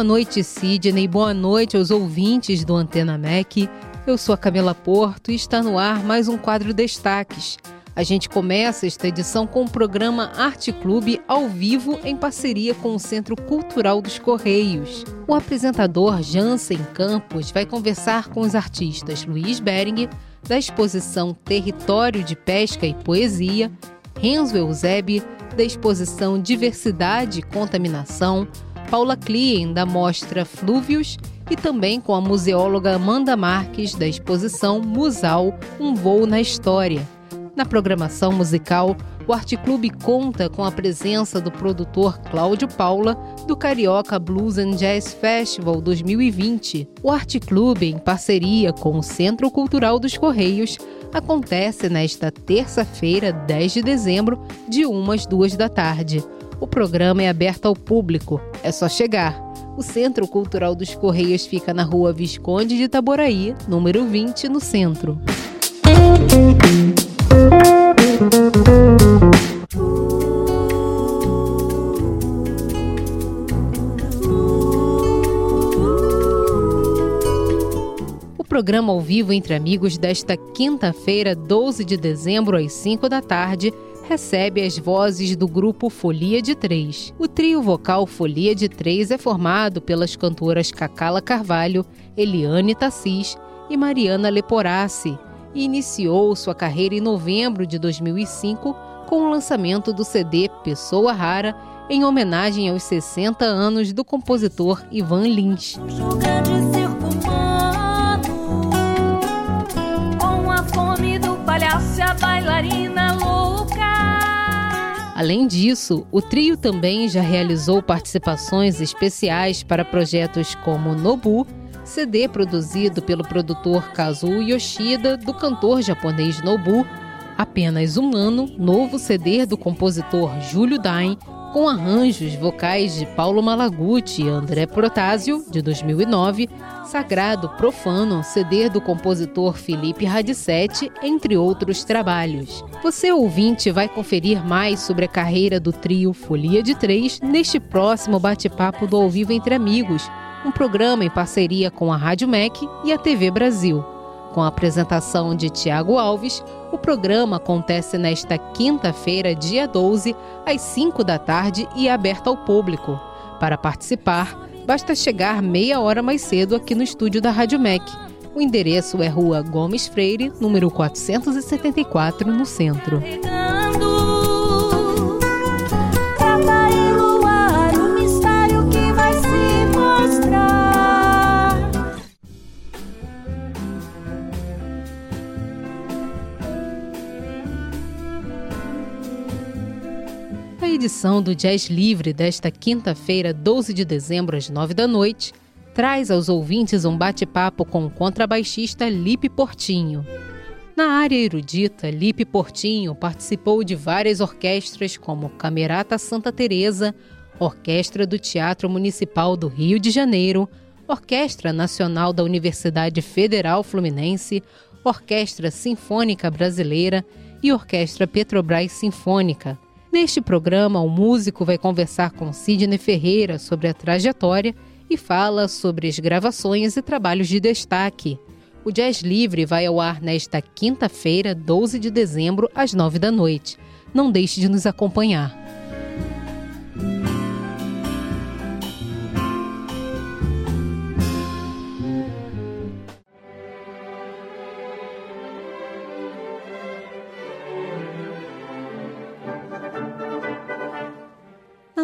Boa noite, Sidney. Boa noite aos ouvintes do Antena MEC. Eu sou a Camila Porto e está no ar mais um quadro Destaques. A gente começa esta edição com o programa Arte Clube ao vivo em parceria com o Centro Cultural dos Correios. O apresentador Jansen Campos vai conversar com os artistas Luiz Bering, da exposição Território de Pesca e Poesia, Renzo Eusebe, da exposição Diversidade e Contaminação, Paula Klien, da mostra Flúvios, e também com a museóloga Amanda Marques, da exposição Musal Um Voo na História. Na programação musical, o Arte Clube conta com a presença do produtor Cláudio Paula do Carioca Blues and Jazz Festival 2020. O Arte Clube, em parceria com o Centro Cultural dos Correios, acontece nesta terça-feira, 10 de dezembro, de 1 às 2 da tarde. O programa é aberto ao público, é só chegar. O Centro Cultural dos Correios fica na rua Visconde de Itaboraí, número 20, no centro. O programa ao vivo entre amigos desta quinta-feira, 12 de dezembro, às 5 da tarde, recebe as vozes do grupo Folia de Três. O trio vocal Folia de Três é formado pelas cantoras Cacala Carvalho, Eliane Tassis e Mariana Leporassi e iniciou sua carreira em novembro de 2005 com o lançamento do CD Pessoa Rara em homenagem aos 60 anos do compositor Ivan Lins. Com a fome Além disso, o trio também já realizou participações especiais para projetos como Nobu, CD produzido pelo produtor Kazuo Yoshida do cantor japonês Nobu, Apenas um Ano, novo CD do compositor Júlio Dain, com arranjos vocais de Paulo Malaguti e André Protásio, de 2009, Sagrado Profano, CD do compositor Felipe Radicetti, entre outros trabalhos. Você, ouvinte, vai conferir mais sobre a carreira do trio Folia de Três neste próximo bate-papo do Ao Vivo Entre Amigos, um programa em parceria com a Rádio MEC e a TV Brasil. Com a apresentação de Tiago Alves, o programa acontece nesta quinta-feira, dia 12, às 5 da tarde e é aberto ao público. Para participar, basta chegar meia hora mais cedo aqui no estúdio da Rádio MEC. O endereço é Rua Gomes Freire, número 474, no centro. Edição do Jazz Livre desta quinta-feira, 12 de dezembro, às 9 da noite, traz aos ouvintes um bate-papo com o contrabaixista Lipe Portinho. Na área erudita, Lipe Portinho participou de várias orquestras como Camerata Santa Teresa, Orquestra do Teatro Municipal do Rio de Janeiro, Orquestra Nacional da Universidade Federal Fluminense, Orquestra Sinfônica Brasileira e Orquestra Petrobras Sinfônica. Neste programa, o músico vai conversar com Sidney Ferreira sobre a trajetória e fala sobre as gravações e trabalhos de destaque. O Jazz Livre vai ao ar nesta quinta-feira, 12 de dezembro, às 9 da noite. Não deixe de nos acompanhar.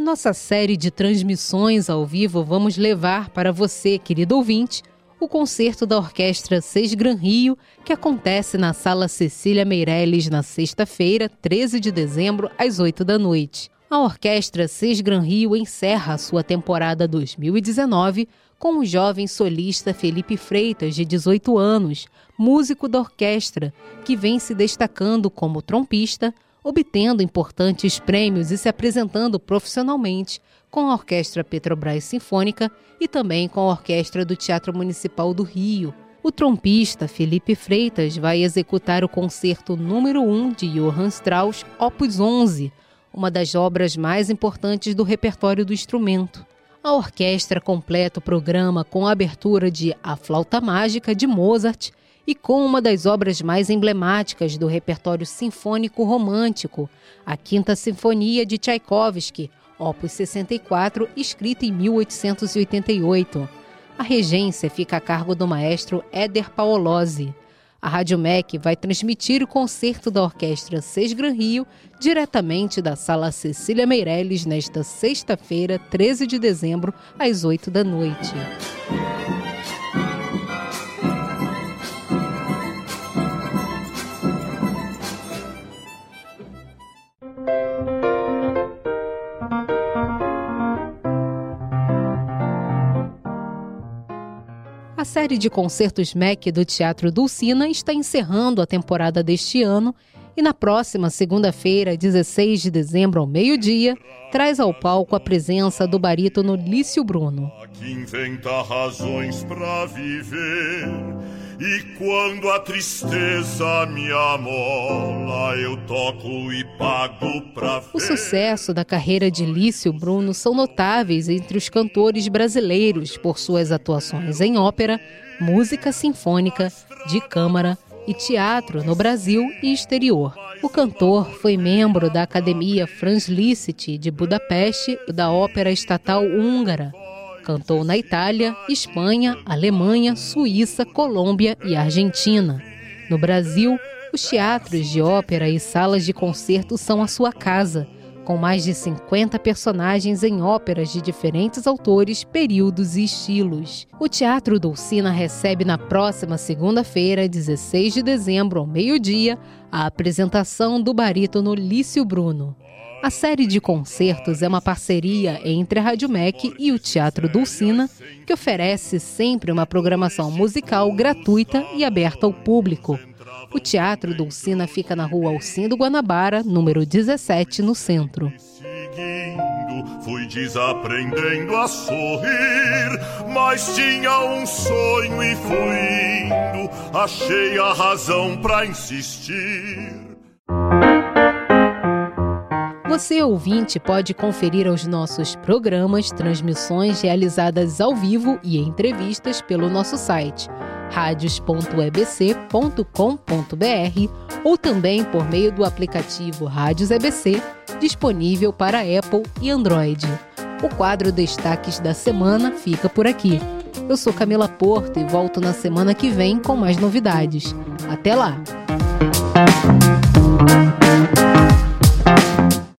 Nossa série de transmissões ao vivo, vamos levar para você, querido ouvinte, o concerto da Orquestra Seis Gran Rio, que acontece na Sala Cecília Meirelles na sexta-feira, 13 de dezembro, às 8 da noite. A Orquestra Seis Gran Rio encerra a sua temporada 2019 com o jovem solista Felipe Freitas, de 18 anos, músico da orquestra, que vem se destacando como trompista, obtendo importantes prêmios e se apresentando profissionalmente com a Orquestra Petrobras Sinfônica e também com a Orquestra do Teatro Municipal do Rio. O trompista Felipe Freitas vai executar o concerto número 1 de Johann Strauss, Opus 11, uma das obras mais importantes do repertório do instrumento. A orquestra completa o programa com a abertura de A Flauta Mágica de Mozart e com uma das obras mais emblemáticas do repertório sinfônico romântico, a Quinta Sinfonia de Tchaikovsky, opus 64, escrita em 1888. A regência fica a cargo do maestro Éder Paolozzi. A Rádio MEC vai transmitir o concerto da Orquestra Seis Gran Rio diretamente da Sala Cecília Meirelles nesta sexta-feira, 13 de dezembro, às 8 da noite. Série de concertos MEC do Teatro Dulcina está encerrando a temporada deste ano e na próxima segunda-feira, 16 de dezembro, ao meio-dia, traz ao palco a presença do barítono Lício Bruno. Que inventa razões para viver e quando a tristeza me amola, eu toco e pago pra ver. O sucesso da carreira de Lício Bruno são notáveis entre os cantores brasileiros por suas atuações em ópera, música sinfônica, de câmara e teatro no Brasil e exterior. O cantor foi membro da Academia Franz Liszt de Budapeste da Ópera Estatal Húngara Cantou na Itália, Espanha, Alemanha, Suíça, Colômbia e Argentina. No Brasil, os teatros de ópera e salas de concerto são a sua casa, com mais de 50 personagens em óperas de diferentes autores, períodos e estilos. O Teatro Dulcina recebe na próxima segunda-feira, 16 de dezembro, ao meio-dia, a apresentação do barítono Lício Bruno. A série de concertos é uma parceria entre a Rádio MEC e o Teatro Dulcina, que oferece sempre uma programação musical gratuita e aberta ao público. O Teatro Dulcina fica na rua Alcindo Guanabara, número 17, no centro. Fui desaprendendo a sorrir, mas tinha um sonho e fui indo. Achei a razão para insistir. Você, ouvinte, pode conferir os nossos programas, transmissões realizadas ao vivo e entrevistas pelo nosso site radios.ebc.com.br ou também por meio do aplicativo Rádios EBC, disponível para Apple e Android. O quadro Destaques da Semana fica por aqui. Eu sou Camila Porto e volto na semana que vem com mais novidades. Até lá!